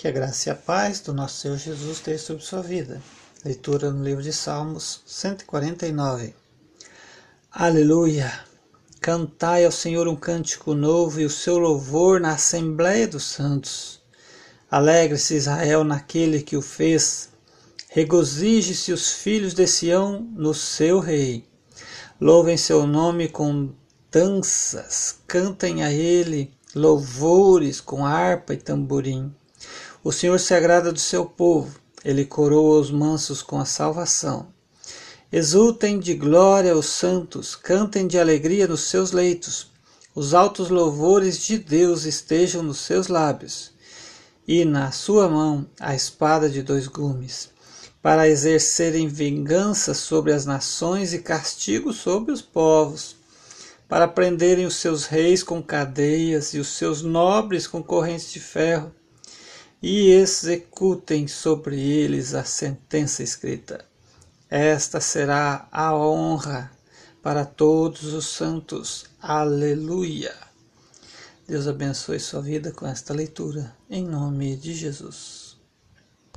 Que a graça e a paz do nosso Senhor Jesus esteja sobre sua vida. Leitura no livro de Salmos 149. Aleluia! Cantai ao Senhor um cântico novo e o seu louvor na Assembleia dos Santos. Alegre-se Israel naquele que o fez. Regozije-se os filhos de Sião no seu rei. Louvem seu nome com danças, cantem a ele louvores com harpa e tamborim. O Senhor se agrada do seu povo, ele coroa os mansos com a salvação. Exultem de glória os santos, cantem de alegria nos seus leitos. Os altos louvores de Deus estejam nos seus lábios, e na sua mão a espada de dois gumes, para exercerem vingança sobre as nações e castigo sobre os povos, para prenderem os seus reis com cadeias e os seus nobres com correntes de ferro e executem sobre eles a sentença escrita. Esta será a honra para todos os santos. Aleluia. Deus abençoe sua vida com esta leitura, em nome de Jesus.